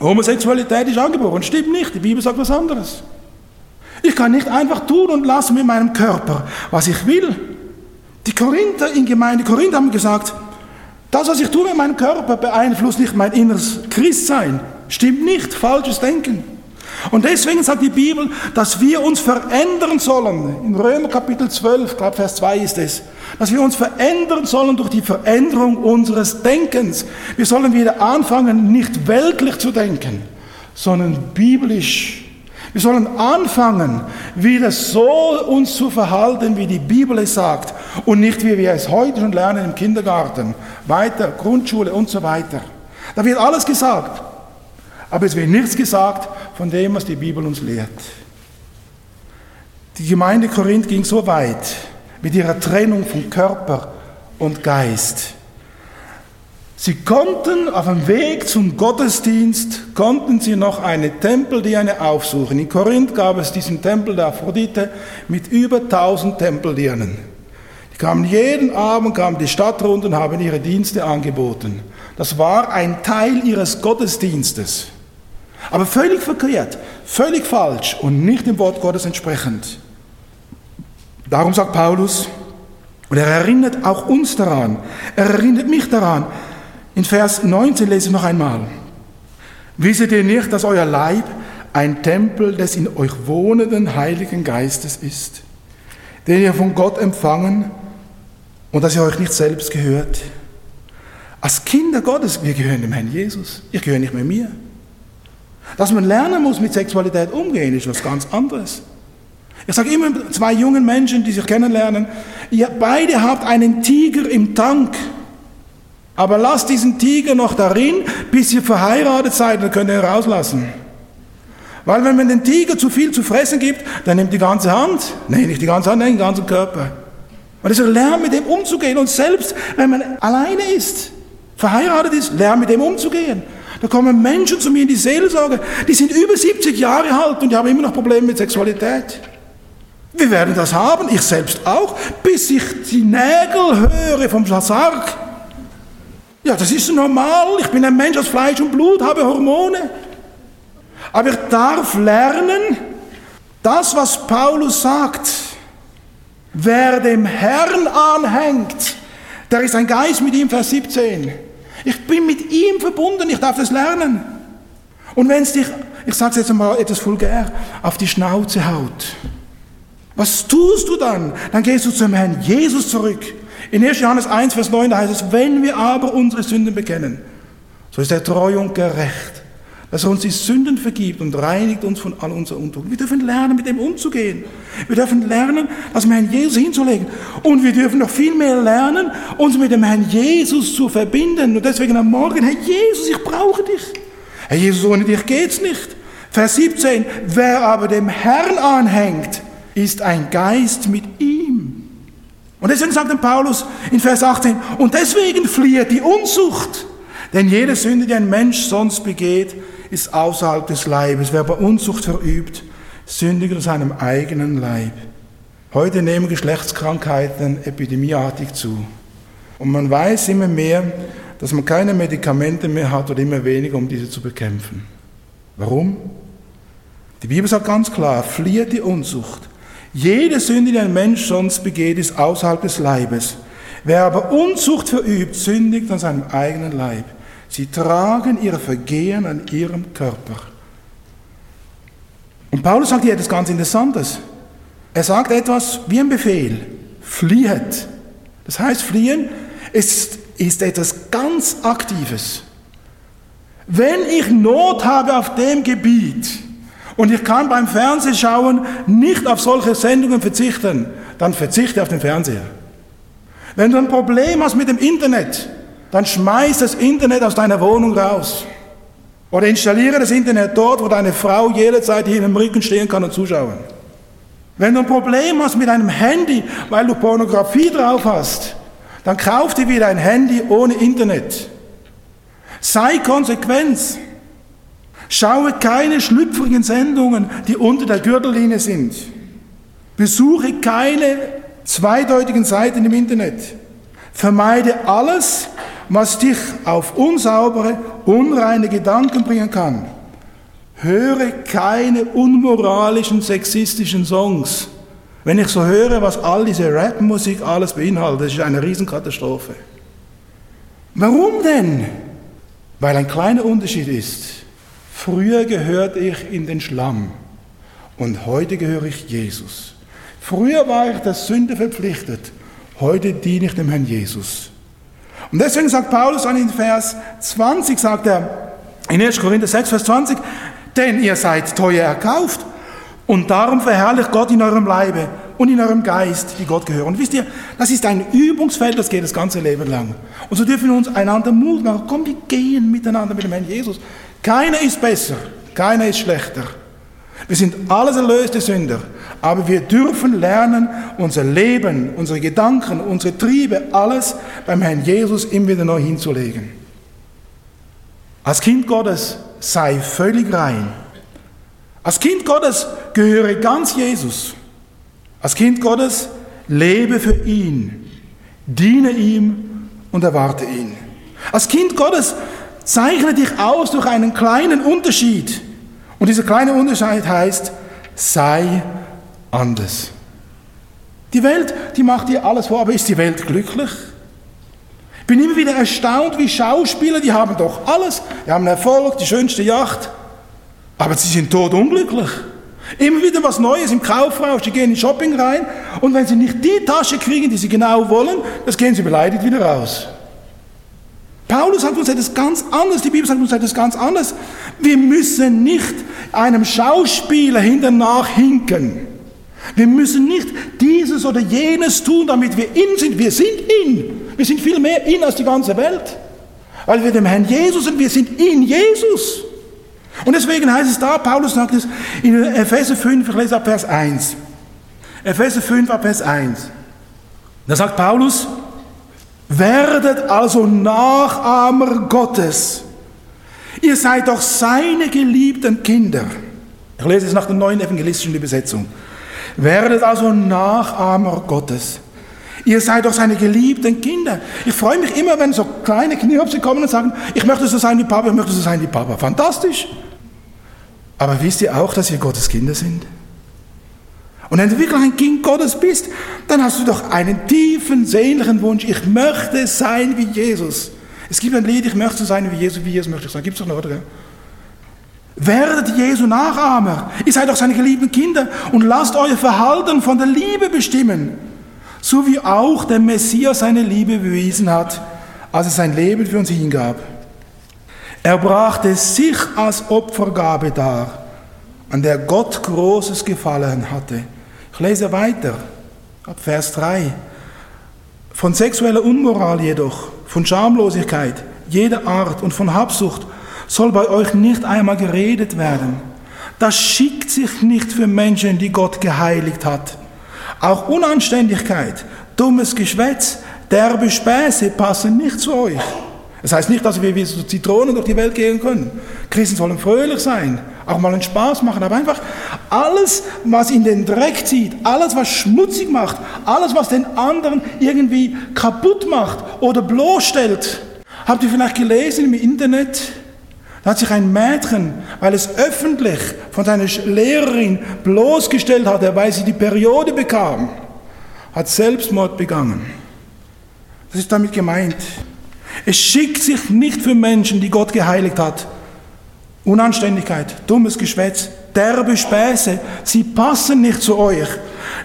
Homosexualität ist angeboren. Stimmt nicht. Die Bibel sagt was anderes. Ich kann nicht einfach tun und lassen mit meinem Körper, was ich will. Die Korinther in Gemeinde Korinth haben gesagt, das, was ich tue mit meinem Körper, beeinflusst nicht mein inneres Christsein. Stimmt nicht, falsches Denken. Und deswegen sagt die Bibel, dass wir uns verändern sollen. In Römer Kapitel 12, glaube Vers 2 ist es, dass wir uns verändern sollen durch die Veränderung unseres Denkens. Wir sollen wieder anfangen, nicht weltlich zu denken, sondern biblisch. Wir sollen anfangen, wieder so uns zu verhalten, wie die Bibel es sagt und nicht wie wir es heute schon lernen im Kindergarten, weiter, Grundschule und so weiter. Da wird alles gesagt. Aber es wird nichts gesagt von dem, was die Bibel uns lehrt. Die Gemeinde Korinth ging so weit mit ihrer Trennung von Körper und Geist. Sie konnten auf dem Weg zum Gottesdienst, konnten sie noch eine Tempeldirne aufsuchen. In Korinth gab es diesen Tempel der Aphrodite mit über 1000 Tempeldirnen. Die kamen jeden Abend, kamen die Stadt runter und haben ihre Dienste angeboten. Das war ein Teil ihres Gottesdienstes. Aber völlig verkehrt, völlig falsch und nicht dem Wort Gottes entsprechend. Darum sagt Paulus, und er erinnert auch uns daran, er erinnert mich daran. In Vers 19 lese ich noch einmal. Wisset ihr nicht, dass euer Leib ein Tempel des in euch wohnenden Heiligen Geistes ist, den ihr von Gott empfangen und dass ihr euch nicht selbst gehört? Als Kinder Gottes, wir gehören dem Herrn Jesus. Ich gehöre nicht mehr mir. Dass man lernen muss, mit Sexualität umgehen, ist was ganz anderes. Ich sage immer zwei jungen Menschen, die sich kennenlernen, ihr beide habt einen Tiger im Tank, aber lasst diesen Tiger noch darin, bis ihr verheiratet seid, dann könnt ihr ihn rauslassen. Weil wenn man den Tiger zu viel zu fressen gibt, dann nimmt die ganze Hand, nein, nicht die ganze Hand, nein, den ganzen Körper. Und deshalb lernt mit dem umzugehen. Und selbst wenn man alleine ist, verheiratet ist, lernt mit dem umzugehen. Da kommen Menschen zu mir in die Seelsorge, die sind über 70 Jahre alt und die haben immer noch Probleme mit Sexualität. Wir werden das haben, ich selbst auch, bis ich die Nägel höre vom Sarg. Ja, das ist normal. Ich bin ein Mensch aus Fleisch und Blut, habe Hormone. Aber ich darf lernen, das, was Paulus sagt, wer dem Herrn anhängt, der ist ein Geist mit ihm, Vers 17. Ich bin mit ihm verbunden, ich darf das lernen. Und wenn es dich, ich sage es jetzt mal etwas vulgär, auf die Schnauze haut, was tust du dann? Dann gehst du zum Herrn Jesus zurück. In 1. Johannes 1, Vers 9, da heißt es, wenn wir aber unsere Sünden bekennen, so ist er treu und gerecht, dass er uns die Sünden vergibt und reinigt uns von all unserer Untugend. Wir dürfen lernen, mit dem umzugehen. Wir dürfen lernen, das mit Herrn Jesus hinzulegen. Und wir dürfen noch viel mehr lernen, uns mit dem Herrn Jesus zu verbinden. Und deswegen am Morgen, Herr Jesus, ich brauche dich. Herr Jesus, ohne dich geht's nicht. Vers 17, wer aber dem Herrn anhängt, ist ein Geist mit ihm. Und deswegen sagt Paulus in Vers 18, und deswegen flieht die Unzucht. Denn jede Sünde, die ein Mensch sonst begeht, ist außerhalb des Leibes. Wer aber Unzucht verübt, sündigt in seinem eigenen Leib. Heute nehmen Geschlechtskrankheiten epidemieartig zu. Und man weiß immer mehr, dass man keine Medikamente mehr hat oder immer weniger, um diese zu bekämpfen. Warum? Die Bibel sagt ganz klar, flieht die Unzucht. Jede Sünde, die ein Mensch sonst begeht, ist außerhalb des Leibes. Wer aber Unzucht verübt, sündigt an seinem eigenen Leib. Sie tragen ihre Vergehen an ihrem Körper. Und Paulus sagt hier etwas ganz Interessantes. Er sagt etwas wie ein Befehl. Fliehet. Das heißt, fliehen ist, ist etwas ganz Aktives. Wenn ich Not habe auf dem Gebiet und ich kann beim Fernsehschauen nicht auf solche Sendungen verzichten, dann verzichte auf den Fernseher. Wenn du ein Problem hast mit dem Internet, dann schmeiß das Internet aus deiner Wohnung raus. Oder installiere das Internet dort, wo deine Frau jederzeit hier im Rücken stehen kann und zuschauen. Wenn du ein Problem hast mit einem Handy, weil du Pornografie drauf hast, dann kauf dir wieder ein Handy ohne Internet. Sei konsequent. Schaue keine schlüpfrigen Sendungen, die unter der Gürtellinie sind. Besuche keine zweideutigen Seiten im Internet. Vermeide alles, was dich auf unsaubere, unreine Gedanken bringen kann. Höre keine unmoralischen, sexistischen Songs. Wenn ich so höre, was all diese Rapmusik alles beinhaltet, das ist eine Riesenkatastrophe. Warum denn? Weil ein kleiner Unterschied ist. Früher gehörte ich in den Schlamm und heute gehöre ich Jesus. Früher war ich der Sünde verpflichtet, heute diene ich dem Herrn Jesus. Und deswegen sagt Paulus an in Vers 20, sagt er, in 1. Korinther 6, Vers 20, denn ihr seid teuer erkauft und darum verherrlicht Gott in eurem Leibe und in eurem Geist, die Gott gehören. Und wisst ihr, das ist ein Übungsfeld, das geht das ganze Leben lang. Und so dürfen wir uns einander Mut machen. Komm, wir gehen miteinander mit dem Herrn Jesus. Keiner ist besser, keiner ist schlechter. Wir sind alles erlöste Sünder, aber wir dürfen lernen, unser Leben, unsere Gedanken, unsere Triebe, alles beim Herrn Jesus immer wieder neu hinzulegen. Als Kind Gottes sei völlig rein. Als Kind Gottes gehöre ganz Jesus. Als Kind Gottes lebe für ihn, diene ihm und erwarte ihn. Als Kind Gottes zeichne dich aus durch einen kleinen Unterschied. Und dieser kleine Unterschied heißt, sei anders. Die Welt, die macht dir alles vor, aber ist die Welt glücklich? Ich bin immer wieder erstaunt, wie Schauspieler, die haben doch alles, die haben Erfolg, die schönste Yacht, aber sie sind todunglücklich. Immer wieder was Neues im Kaufrausch, die gehen in Shopping rein und wenn sie nicht die Tasche kriegen, die sie genau wollen, das gehen sie beleidigt wieder raus. Paulus sagt uns etwas ganz anderes, die Bibel sagt uns etwas ganz anderes. Wir müssen nicht einem Schauspieler hinternach hinken. Wir müssen nicht dieses oder jenes tun, damit wir in sind. Wir sind in. Wir sind viel mehr in als die ganze Welt. Weil wir dem Herrn Jesus sind, wir sind in Jesus. Und deswegen heißt es da, Paulus sagt es in Epheser 5, ich lese ab Vers 1. Epheser 5 ab Vers 1. Da sagt Paulus, werdet also Nachahmer Gottes. Ihr seid doch seine geliebten Kinder. Ich lese es nach der neuen evangelistischen Übersetzung. Werdet also Nachahmer Gottes. Ihr seid doch seine geliebten Kinder. Ich freue mich immer, wenn so kleine Knirpse kommen und sagen, ich möchte so sein wie Papa, ich möchte so sein wie Papa. Fantastisch. Aber wisst ihr auch, dass ihr Gottes Kinder sind? Und wenn du wirklich ein Kind Gottes bist, dann hast du doch einen tiefen, sehnlichen Wunsch. Ich möchte sein wie Jesus. Es gibt ein Lied, ich möchte sein wie Jesus, wie Jesus möchte ich sein. Gibt es doch noch, oder? Werdet Jesu Nachahmer. Ihr seid doch seine geliebten Kinder und lasst euer Verhalten von der Liebe bestimmen. So wie auch der Messias seine Liebe bewiesen hat, als er sein Leben für uns hingab. Er brachte sich als Opfergabe dar, an der Gott großes Gefallen hatte. Ich lese weiter, ab Vers 3. Von sexueller Unmoral jedoch, von Schamlosigkeit jeder Art und von Habsucht soll bei euch nicht einmal geredet werden. Das schickt sich nicht für Menschen, die Gott geheiligt hat. Auch Unanständigkeit, dummes Geschwätz, derbe Späße passen nicht zu euch. Das heißt nicht, dass wir wie so Zitronen durch die Welt gehen können. Christen sollen fröhlich sein, auch mal einen Spaß machen, aber einfach alles, was in den Dreck zieht, alles, was schmutzig macht, alles, was den anderen irgendwie kaputt macht oder bloßstellt. Habt ihr vielleicht gelesen im Internet? Da hat sich ein Mädchen, weil es öffentlich von seiner Lehrerin bloßgestellt hatte, weil sie die Periode bekam, hat Selbstmord begangen. Das ist damit gemeint. Es schickt sich nicht für Menschen, die Gott geheiligt hat. Unanständigkeit, dummes Geschwätz, derbe Späße, sie passen nicht zu euch.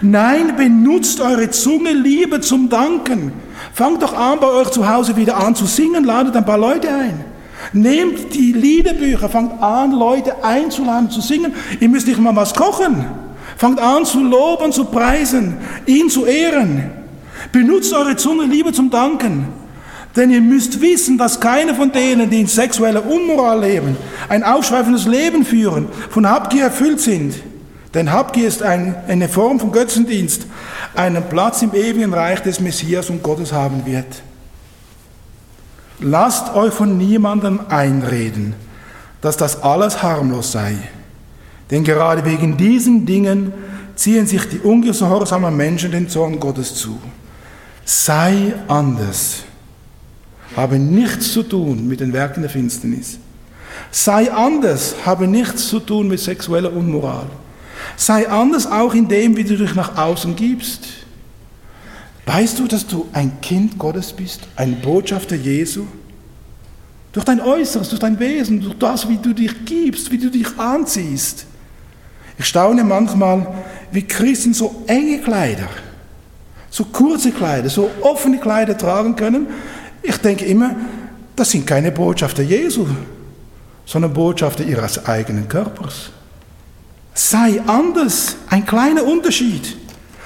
Nein, benutzt eure Zunge lieber zum Danken. Fangt doch an, bei euch zu Hause wieder an zu singen, ladet ein paar Leute ein. Nehmt die Liederbücher, fangt an, Leute einzuladen, zu singen. Ihr müsst nicht mal was kochen. Fangt an zu loben, zu preisen, ihn zu ehren. Benutzt eure Zunge lieber zum Danken. Denn ihr müsst wissen, dass keine von denen, die in sexueller Unmoral leben, ein aufschweifendes Leben führen, von Habgier erfüllt sind. Denn Habgier ist ein, eine Form von Götzendienst, einen Platz im ewigen Reich des Messias und Gottes haben wird. Lasst euch von niemandem einreden, dass das alles harmlos sei. Denn gerade wegen diesen Dingen ziehen sich die ungehorsamen Menschen den Zorn Gottes zu. Sei anders habe nichts zu tun mit den Werken der Finsternis. Sei anders, habe nichts zu tun mit sexueller Unmoral. Sei anders auch in dem, wie du dich nach außen gibst. Weißt du, dass du ein Kind Gottes bist, ein Botschafter Jesu? Durch dein Äußeres, durch dein Wesen, durch das, wie du dich gibst, wie du dich anziehst. Ich staune manchmal, wie Christen so enge Kleider, so kurze Kleider, so offene Kleider tragen können, ich denke immer, das sind keine Botschafter Jesu, sondern Botschafter ihres eigenen Körpers. Sei anders, ein kleiner Unterschied.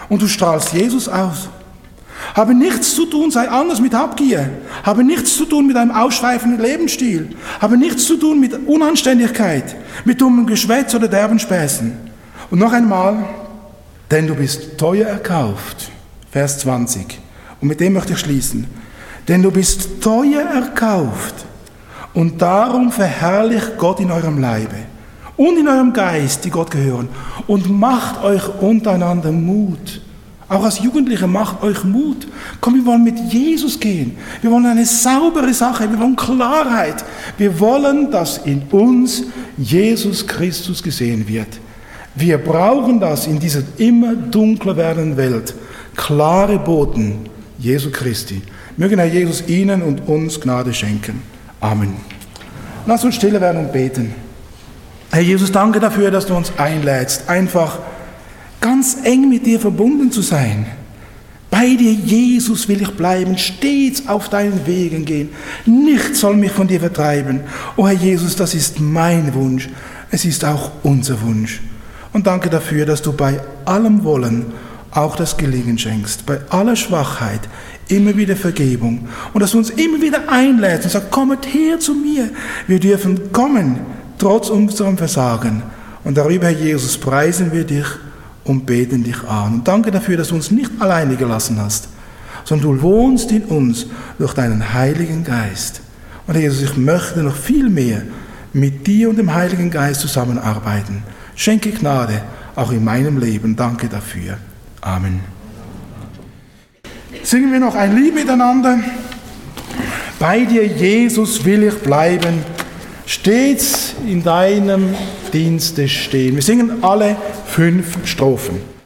Und du strahlst Jesus aus. Habe nichts zu tun, sei anders mit Habgier. Habe nichts zu tun mit einem ausschweifenden Lebensstil. Habe nichts zu tun mit Unanständigkeit, mit dummem Geschwätz oder derben Späßen. Und noch einmal, denn du bist teuer erkauft. Vers 20. Und mit dem möchte ich schließen. Denn du bist teuer erkauft und darum verherrlicht Gott in eurem Leibe und in eurem Geist, die Gott gehören. Und macht euch untereinander Mut. Auch als Jugendliche macht euch Mut. Komm, wir wollen mit Jesus gehen. Wir wollen eine saubere Sache. Wir wollen Klarheit. Wir wollen, dass in uns Jesus Christus gesehen wird. Wir brauchen das in dieser immer dunkler werdenden Welt. Klare Boten Jesu Christi. Mögen Herr Jesus Ihnen und uns Gnade schenken. Amen. Lass uns stille werden und beten. Herr Jesus, danke dafür, dass du uns einlädst, einfach ganz eng mit dir verbunden zu sein. Bei dir, Jesus, will ich bleiben, stets auf deinen Wegen gehen. Nichts soll mich von dir vertreiben. O Herr Jesus, das ist mein Wunsch. Es ist auch unser Wunsch. Und danke dafür, dass du bei allem Wollen auch das Gelingen schenkst, bei aller Schwachheit immer wieder Vergebung und dass du uns immer wieder einlädst und sagst, kommet her zu mir. Wir dürfen kommen, trotz unserem Versagen. Und darüber, Herr Jesus, preisen wir dich und beten dich an. Und danke dafür, dass du uns nicht alleine gelassen hast, sondern du wohnst in uns durch deinen Heiligen Geist. Und Herr Jesus, ich möchte noch viel mehr mit dir und dem Heiligen Geist zusammenarbeiten. Schenke Gnade auch in meinem Leben. Danke dafür. Amen. Singen wir noch ein Lied miteinander. Bei dir, Jesus, will ich bleiben, stets in deinem Dienste stehen. Wir singen alle fünf Strophen.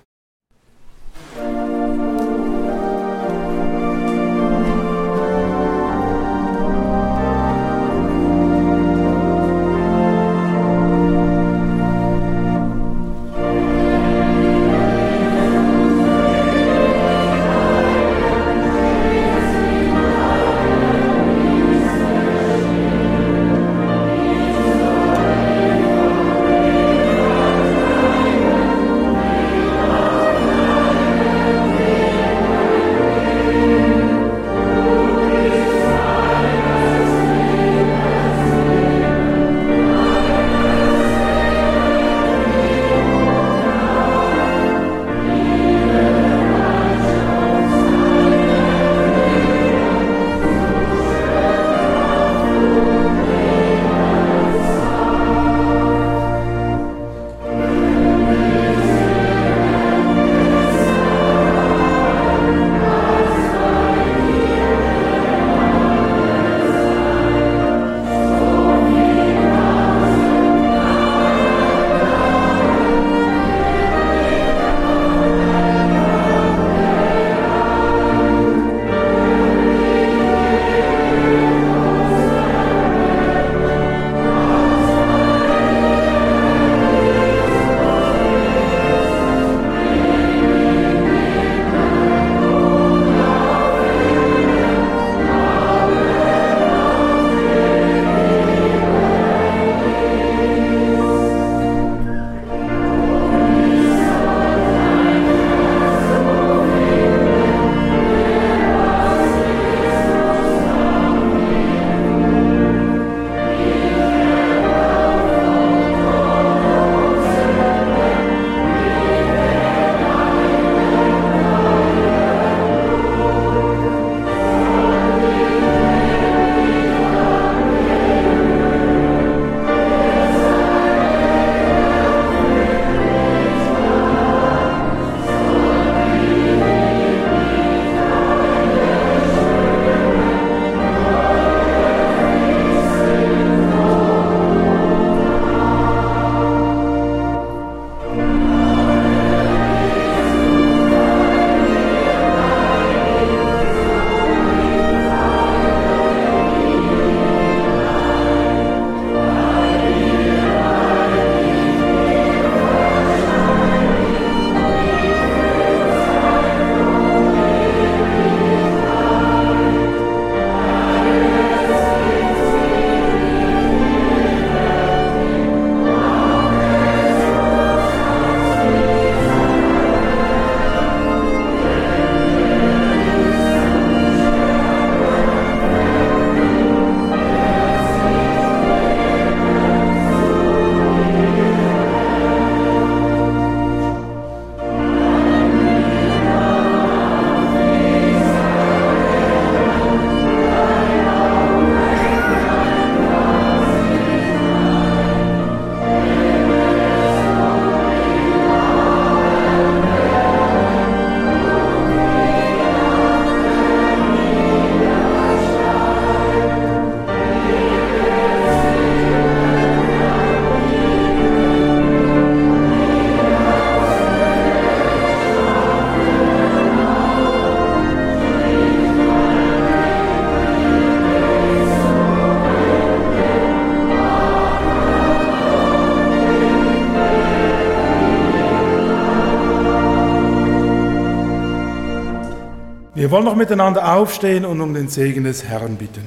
Wollen noch miteinander aufstehen und um den Segen des Herrn bitten.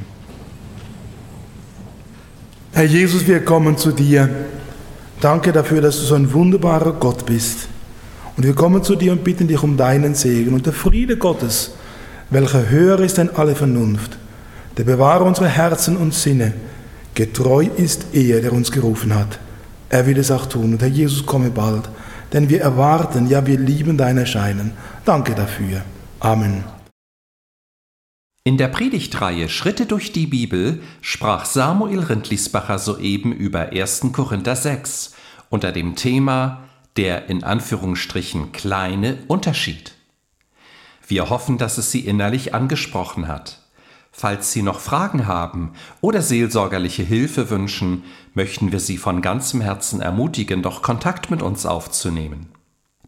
Herr Jesus, wir kommen zu dir. Danke dafür, dass du so ein wunderbarer Gott bist. Und wir kommen zu dir und bitten dich um deinen Segen. Und der Friede Gottes, welcher höher ist denn alle Vernunft, der bewahre unsere Herzen und Sinne. Getreu ist er, der uns gerufen hat. Er will es auch tun. Und Herr Jesus, komme bald. Denn wir erwarten, ja, wir lieben dein Erscheinen. Danke dafür. Amen. In der Predigtreihe Schritte durch die Bibel sprach Samuel Rindlisbacher soeben über 1. Korinther 6 unter dem Thema der in Anführungsstrichen kleine Unterschied. Wir hoffen, dass es Sie innerlich angesprochen hat. Falls Sie noch Fragen haben oder seelsorgerliche Hilfe wünschen, möchten wir Sie von ganzem Herzen ermutigen, doch Kontakt mit uns aufzunehmen.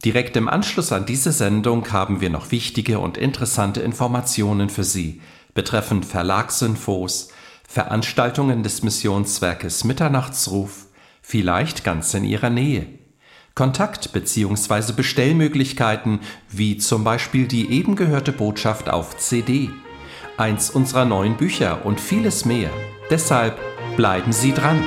Direkt im Anschluss an diese Sendung haben wir noch wichtige und interessante Informationen für Sie betreffend Verlagsinfos, Veranstaltungen des Missionswerkes Mitternachtsruf, vielleicht ganz in Ihrer Nähe. Kontakt- bzw. Bestellmöglichkeiten wie zum Beispiel die eben gehörte Botschaft auf CD, eins unserer neuen Bücher und vieles mehr. Deshalb bleiben Sie dran.